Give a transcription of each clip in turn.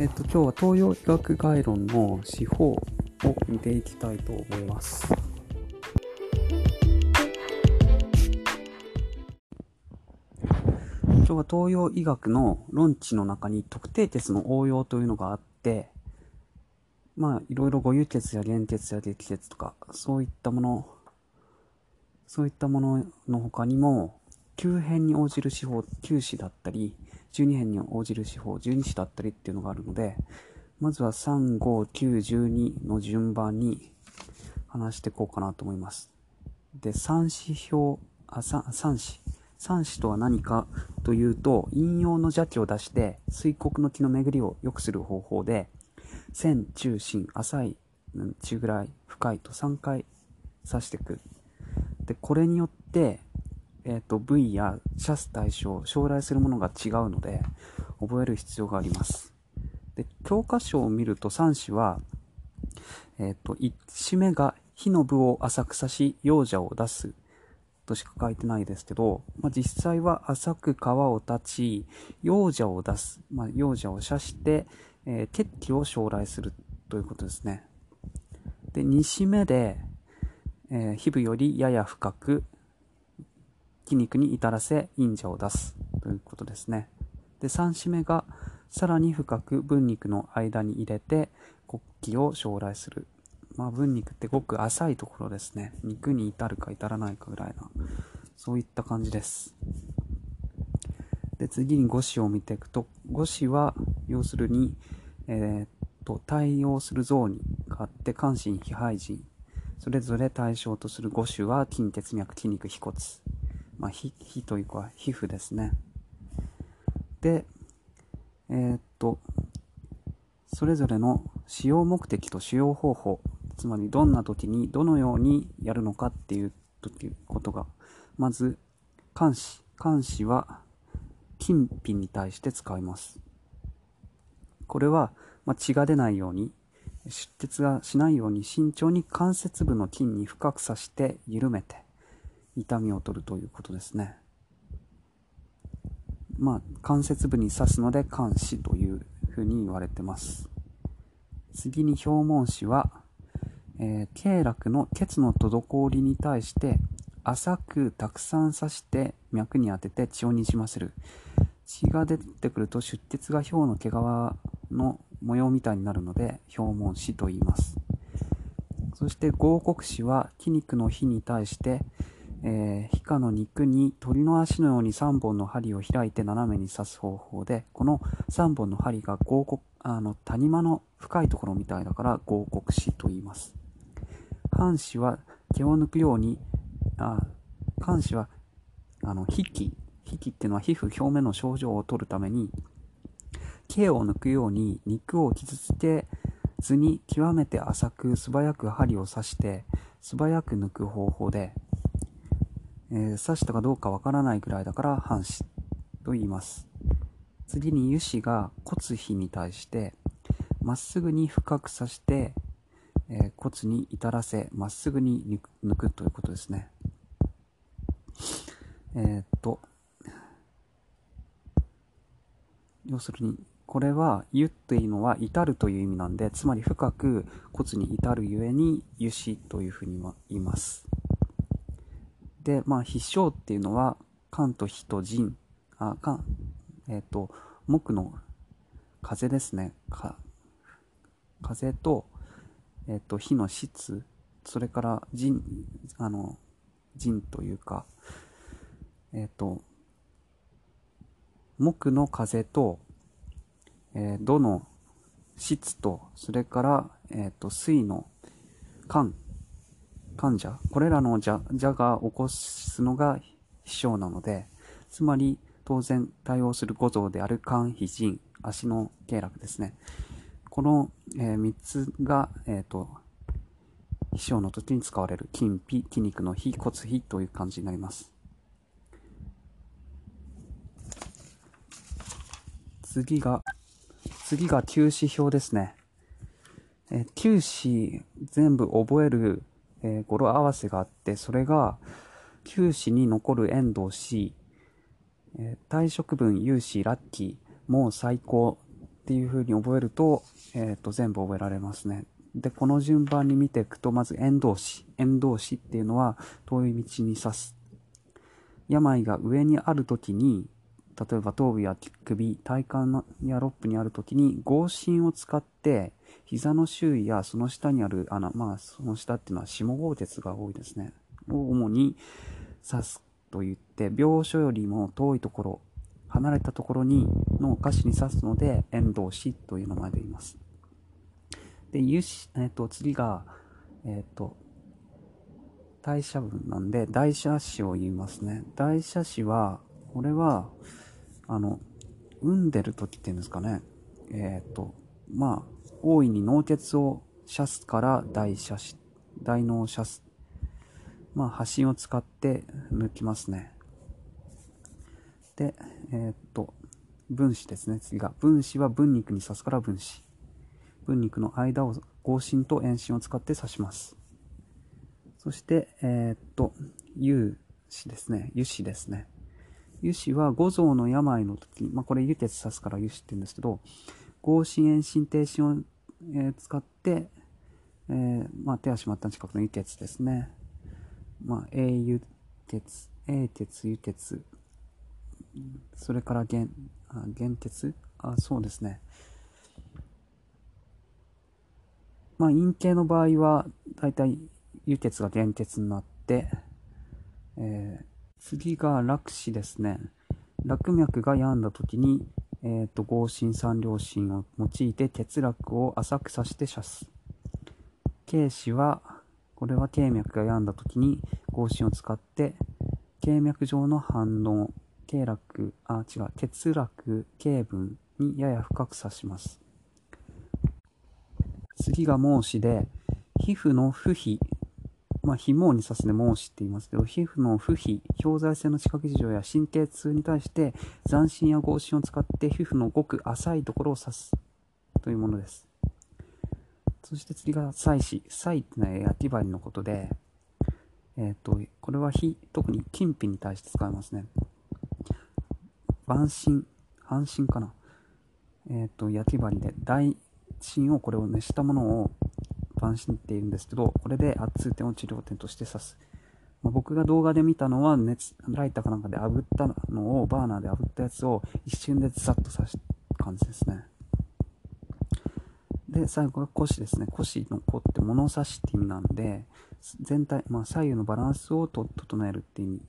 えっ、と、今日は東洋医学概論の司法を見ていきたいと思います。今日は東洋医学の論知の中に特定鉄の応用というのがあって、まあ、いろいろ五輸鉄や原鉄や激鉄とか、そういったもの、そういったものの他にも、急変に応じる手法9子だったり、12変に応じる手法12子だったりっていうのがあるので、まずは3、5、9、12の順番に話していこうかなと思います。で、三子表、あ、三三子。三子とは何かというと、引用の邪気を出して、水国の気の巡りを良くする方法で、線、中、心、浅い、中ぐらい、深いと3回指していく。で、これによって、えっ、と、部位やシャス対象、将来するものが違うので、覚える必要があります。で、教科書を見ると3子は、えっ、と、1子目が火の部を浅く刺し、幼者を出すとしか書いてないですけど、まあ、実際は浅く皮を断ち、幼者を出す、まあ、幼者を射して、えー血気を将来するということですね。で、2子目で、えー皮膚よりやや深く、筋肉に至らせ、陰者を出すということですね。で、3子目が、さらに深く分肉の間に入れて、骨気を将来する。まあ、分肉ってごく浅いところですね。肉に至るか至らないかぐらいな、そういった感じです。で、次に五子を見ていくと、五子は、要するに、えーっと、対応する像にがあって、関心、非肺人。それぞれ対象とする五種は、筋、血脈、筋肉、皮骨。まあ、皮、というか、皮膚ですね。で、えーっと、それぞれの使用目的と使用方法、つまりどんな時にどのようにやるのかっていうことが、まず、監視。監視は、金品に対して使います。これは、まあ、血が出ないように、出血がしないように慎重に関節部の筋に深く刺して緩めて痛みを取るということですね。まあ、関節部に刺すので関視というふうに言われてます。次に表門視は、えー経絡の血の滞りに対して浅くたくさん刺して脈に当てて血をにじませる。血が出てくると出血が表の毛皮の模様みたいになるので表門視と言います。そして合谷視は筋肉の火に対して、えー皮下の肉に鳥の足のように3本の針を開いて斜めに刺す方法でこの3本の針が合谷あの谷間の深いところみたいだから合谷視と言います。半視は毛を抜くようにあ肝視はあの皮膚皮膚っていうのは皮膚表面の症状を取るために毛を抜くように肉を傷つけずに極めて浅く素早く針を刺して素早く抜く方法で、えー刺したかどうかわからないぐらいだから半死と言います。次に油脂が骨皮に対してまっすぐに深く刺して、えー骨に至らせまっすぐに抜くということですね。えーっと要するにこれは「湯」っていうのは「至る」という意味なんでつまり深く骨に至るゆえに「油脂」というふうに言います。でまあ必勝っていうのは肝と火と腎あ肝えっ、と木の風ですね。か風と,、えっと火の質。それから腎あの腎というかえっ、と木の風と、えー土の質とそれから、えっと水の寒患者これらの邪邪が起こすのが飛翔なのでつまり当然対応する五臓である肝脾腎足の経絡ですね。この、え3つが、えー、と飛翔の時に使われる筋皮筋肉の皮骨皮という感じになります。次が次が休止表ですね。えー九死全部覚える、えー語呂合わせがあって、それが、九死に残る遠藤死、えー退職分有志ラッキー、もう最高っていう風に覚えると、えっ、と、全部覚えられますね。で、この順番に見ていくと、まず縁動詞。縁動詞っていうのは、遠い道に指す。病が上にあるときに、例えば頭部や首、体幹やロップにあるときに、合心を使って、膝の周囲やその下にある穴、まあ、その下っていうのは下合鉄が多いですね。を主に指すと言って、病所よりも遠いところ、離れたところに、の歌詞に指すので、遠動詞という名前で言います。で、油詞、えっ、ー、と、次が、えっ、ー、と、代謝文なんで、代謝詞を言いますね。代謝詞は、これは、あの、産んでる時っていうんですかね。えっ、ー、と、まあ、大いに脳血を射すから代謝し、大脳射す。まあ、発信を使って抜きますね。で、えっ、と、分子ですね、次が。分子は分肉に刺すから分子。分肉の間を合心と遠心を使って刺します。そして、えっと、有子ですね。油脂ですね。油脂は五臓の病の時まあ、これ輸血刺すから油脂って言うんですけど、合心、遠心、低心を、えー、使って、えー、まあ、手足末端近くの輸血ですね。まあ、A 輸血、A 鉄、輸血、それから原、あ原鉄？あ、そうですね。まあ、陰形の場合は、だいたい輸血が原鉄になって、えー次が落死ですね。落脈が病んだ時に、え、ー、と、合心三両心を用いて鉄落を浅く刺して刺す。軽視は、これは経脈が病んだ時に合心を使って経脈上の反応、経絡、あ、違う、鉄落、経分にやや深く刺します。次が孟子で、皮膚の不皮まあ、皮毛に刺すで孟子って言いますけど、皮膚の不皮、表材性の知覚事情や神経痛に対して、斬新や合心を使って皮膚のごく浅いところを刺すというものです。そして次が祭祀。祭ってのは焼き針のことで、えっ、ー、と、これは火、特に金品に対して使いますね。晩神、半身かな。えっ、ー、と、焼き針で大芯をこれを熱したものを板心っているんですけど、これで圧痛点を治療点として指す。まあ、僕が動画で見たのは熱、ライターかなんかで炙ったのを、バーナーで炙ったやつを一瞬でザッと刺す感じですね。で、最後が腰ですね。腰の子って物差しって意味なんで、全体、まあ、左右のバランスをと整えるって意味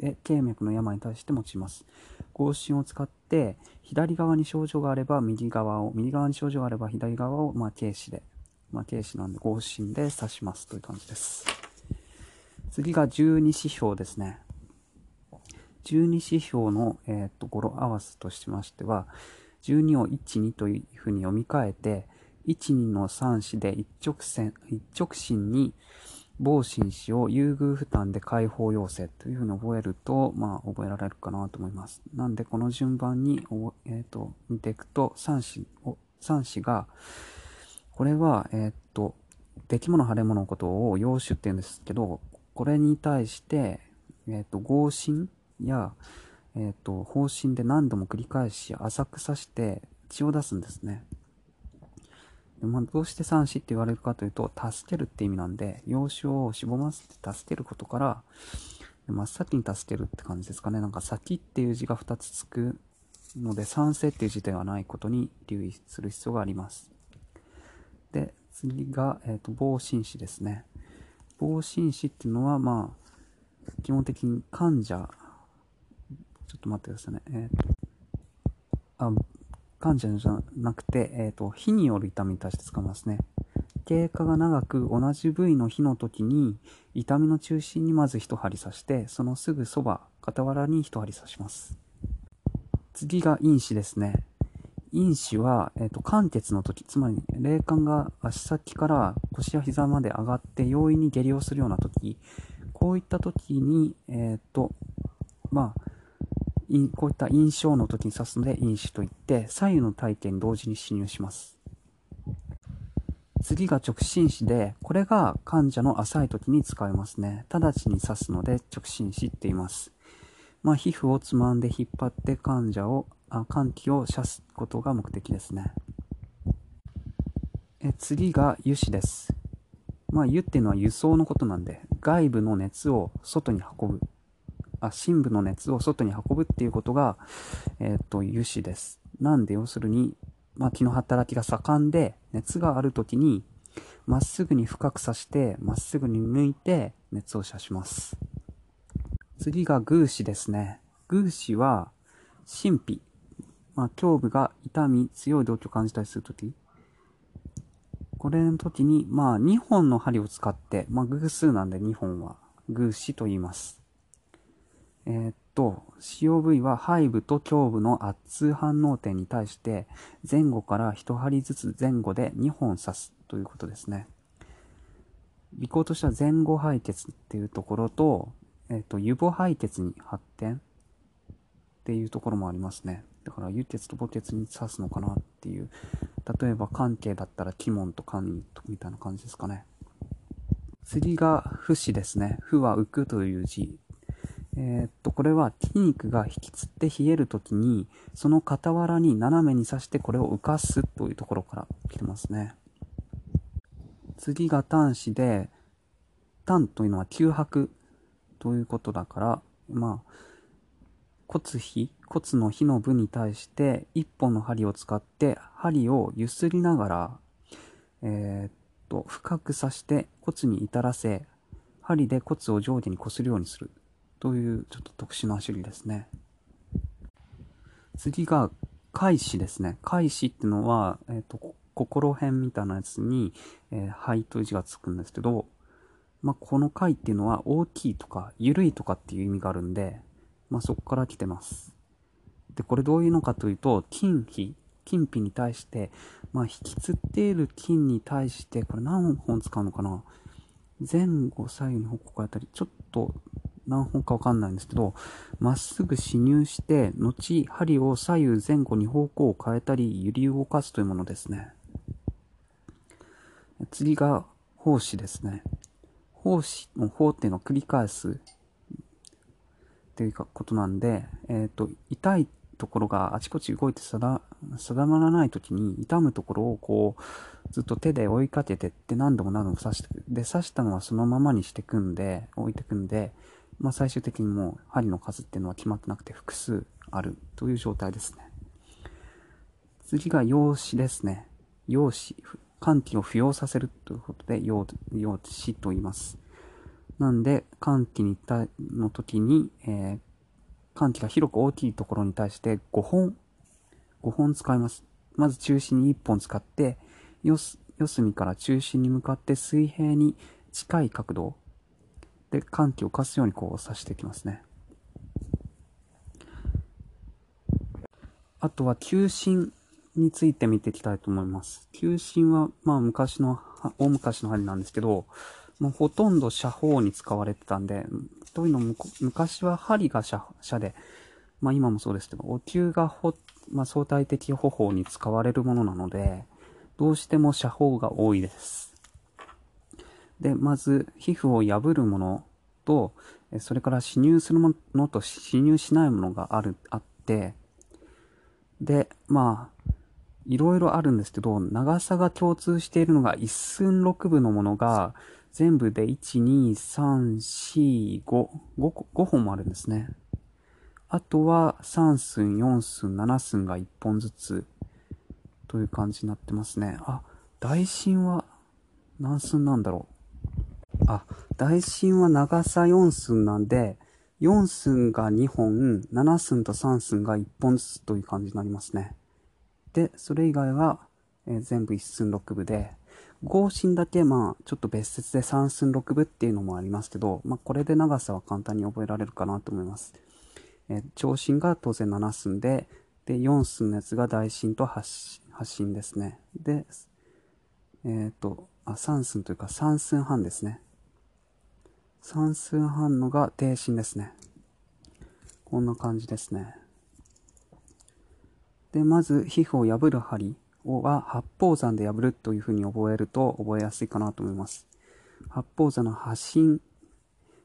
で、経脈の病に対して用います。合心を使って、左側に症状があれば右側を、右側に症状があれば左側を、まあ、軽視でまあ、軽視なんで合心で指しますという感じです。次が12指標ですね。12指標の、えー、と語呂合わせとしましては、12を1、2というふうに読み替えて、1、2の3子で一直線、一直進に、防心子を優遇負担で解放要請というふうに覚えると、まあ、覚えられるかなと思います。なんで、この順番に、えっ、ー、と、見ていくと、3子を、3子が、これは、えー、っと、出来物、腫れ物のことを陽種って言うんですけど、これに対して、えー、っと、合心や、え、っと、方針で何度も繰り返し浅く刺して血を出すんですね。でまあ、どうして三子って言われるかというと、助けるって意味なんで、陽種をしぼませて助けることから、真っ先に助けるって感じですかね。なんか先っていう字が2つつくので、賛成っていう字ではないことに留意する必要があります。で、次が、えっ、ー、と、防心子ですね。防心子っていうのは、まあ、基本的に患者、ちょっと待ってくださいね。えっ、ー、と、あ、患者じゃなくて、えっ、ー、と、火による痛みに対して使いますね。経過が長く同じ部位の火の時に痛みの中心にまず一針刺してそのすぐそば傍らに一針刺します次が因子ですね因子は、えっ、と、関節の時、つまり、霊感が足先から腰や膝まで上がって容易に下痢をするような時、こういった時に、えっ、と、まあ、こういった印象の時に指すので因子といって、左右の体験に同時に侵入します。次が直進詞で、これが患者の浅い時に使いますね。直ちに指すので直進詞って言います。まあ、皮膚をつまんで引っ張って患者をあ寒気を射すことが目的ですね。え次が油脂です。まあ、油っていうのは輸送のことなんで、外部の熱を外に運ぶ。あ、深部の熱を外に運ぶっていうことが、えっ、と、油脂です。なんで、要するに、まあ、気の働きが盛んで、熱があるときに、まっすぐに深く刺して、まっすぐに抜いて、熱を射します。次が偶子ですね。偶子は、神秘。まあ、胸部が痛み、強い動機を感じたりするとき。これの時に、まあ、2本の針を使って、まあ、偶数なんで2本は、偶子と言います。えー、っと、使用部位は背部と胸部の圧反応点に対して、前後から1針ずつ前後で2本刺すということですね。尾行としては前後配鉄っていうところと、えっ、と、油母配鉄に発展っていうところもありますね。だから、油鉄と母鉄に刺すのかなっていう。例えば、関係だったら、鬼門と関みたいな感じですかね。次が、不死ですね。不は浮くという字。えー、っと、これは筋肉が引きつって冷えるときに、その傍らに斜めに刺してこれを浮かすというところから来てますね。次が端子で、端というのは吸白ということだから、まあ、骨比、骨の比の部に対して一本の針を使って針を揺すりながら、えー、っと、深く刺して骨に至らせ、針で骨を上下に擦るようにするというちょっと特殊な種類ですね。次が、開始ですね。開始ってのは、えっ、と、心辺みたいなやつに、えー、灰という字がつくんですけど、まあ、この貝っていうのは大きいとか、緩いとかっていう意味があるんで、まあ、そこから来てます。で、これどういうのかというと、金皮、金皮に対して、まあ、引きつっている金に対して、これ何本使うのかな？前後左右に方向変えたり、ちょっと何本かわかんないんですけど、まっすぐ侵入して、後、針を左右前後に方向を変えたり、揺り動かすというものですね。次が、奉仕ですね。奉仕の方っていうのを繰り返すっていうことなんで、えっ、と、痛いところがあちこち動いて定まらない時に痛むところをこうずっと手で追いかけてって何度も何度も刺してくで刺したのはそのままにしてくんで置いてくんでまあ、最終的にもう針の数っていうのは決まってなくて複数あるという状態ですね。次が用紙ですね。用紙。寒気を浮揚させるということで、用用紙と言います。なんで、寒気にたの時に、えー、寒気が広く大きいところに対して5本、5本使います。まず中心に1本使って、四隅から中心に向かって水平に近い角度で、寒気を貸すようにこう刺していきますね。あとは球心について見ていきたいと思います。球心は、まあ昔の、大昔の針なんですけど、もうほとんど射砲に使われてたんで、というのも昔は針が射射で、まあ今もそうですけど、お球がほ、まあ相対的歩法に使われるものなので、どうしても射砲が多いです。で、まず、皮膚を破るものと、それから侵入するものと侵入しないものがある、あって、で、まあ、いろいろあるんですけど、長さが共通しているのが一寸六分のものが、全部で1、2、3、4、5、5, 5本もあるんですね。あとは3寸、4寸、7寸が1本ずつという感じになってますね。あ、大神は何寸なんだろう。あ、大神は長さ4寸なんで、4寸が2本、7寸と3寸が1本ずつという感じになりますね。で、それ以外は、えー、全部1寸6分で、合心だけまあちょっと別説で3寸6分っていうのもありますけど、まあこれで長さは簡単に覚えられるかなと思います。え、長心が当然7寸で、で、4寸のやつが大心と8心ですね。で、えっ、ー、と、あ、3寸というか3寸半ですね。算数反応が低心ですね。こんな感じですね。で、まず、皮膚を破る針は八方山で破るというふうに覚えると覚えやすいかなと思います。八方山の発信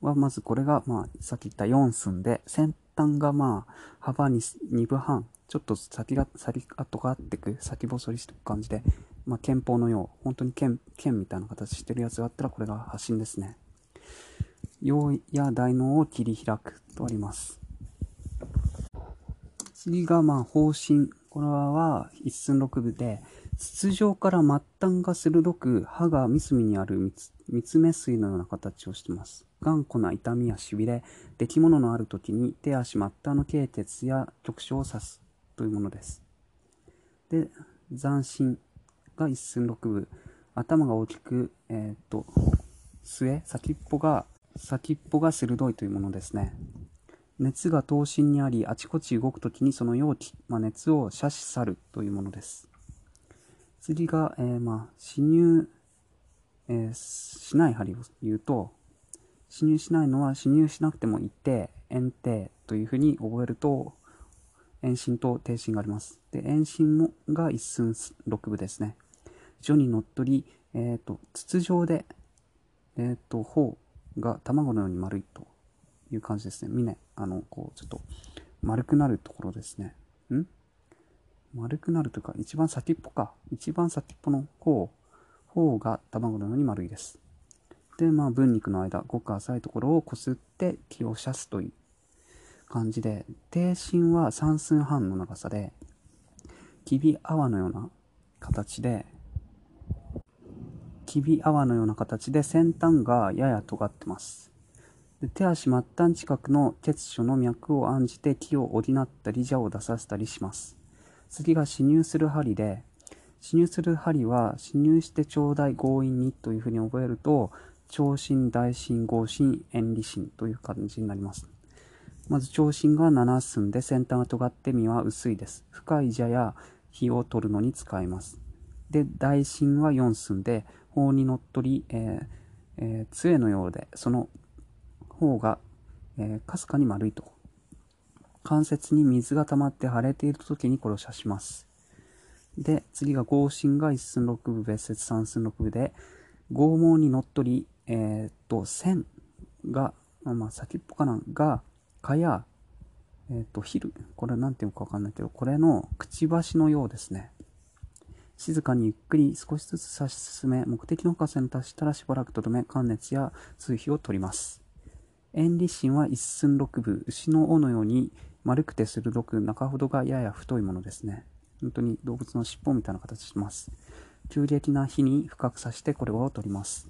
は、まずこれが、まあ、さっき言った4寸で、先端がまあ、幅に2分半、ちょっと先が、先跡があってく、先細りしていく感じで、まあ、剣法のよう、本当に剣、剣みたいな形してるやつがあったら、これが発信ですね。陽や大脳を切り開くとあります。次が、まあ、方針。これは一寸六分で、筒状から末端が鋭く、歯が三隅にある三つ目水のような形をしています。頑固な痛みやしびれ、出来物のある時に手足末端の経鉄や局所を指すというものです。で、斬新が一寸六分。頭が大きく、えっ、と、末、先っぽが、先っぽが鋭いというものですね。熱が頭身にあり、あちこち動くときにその容器、まあ、熱を射し去るというものです。次が、えー、まあ、死入、えー、しない針を言うと、死入しないのは死入しなくても一定、円定というふうに覚えると、遠心と低心があります。で、遠心もが一寸六分ですね。序にのっとり、えっ、ー、と、筒状で、えっ、ー、と、頬が卵のように丸いという感じですね。峰、あの、こう、ちょっと丸くなるところですね。ん？丸くなるというか、一番先っぽか。一番先っぽの方、方が卵のように丸いです。で、まあ、分肉の間、ごく浅いところをこすって気を射すという感じで、低心は3寸半の長さで、きび泡のような形で、きび泡のような形で先端がやや尖ってます。手足末端近くの血所の脈を案じて気を補ったり蛇を出させたりします。次が侵入する針で、侵入する針は、侵入してちょうだい強引にというふうに覚えると、長針、大針、合針、遠利針という感じになります。まず長針が7寸で先端が尖って身は薄いです。深い蛇や火を取るのに使えます。で、大針は4寸で、法にのっとり、えーえー、杖のようで、その方が、えー、かすかに丸いと関節に水が溜まって腫れている時にこれを刺します。で、次が合心が一寸六分、別節三寸六分で、剛毛にのっとり、えー、っと、線が、まあ、先っぽかな、が、かや、えー、っと、昼。これなんていうかわかんないけど、これのくちばしのようですね。静かにゆっくり少しずつ差し進め、目的の深さに達したらしばらくとどめ、関熱や数比を取ります。遠離心は一寸六分、牛の尾のように丸くて鋭く、中ほどがやや太いものですね。本当に動物の尻尾みたいな形します。急激な火に深く刺してこれを取ります。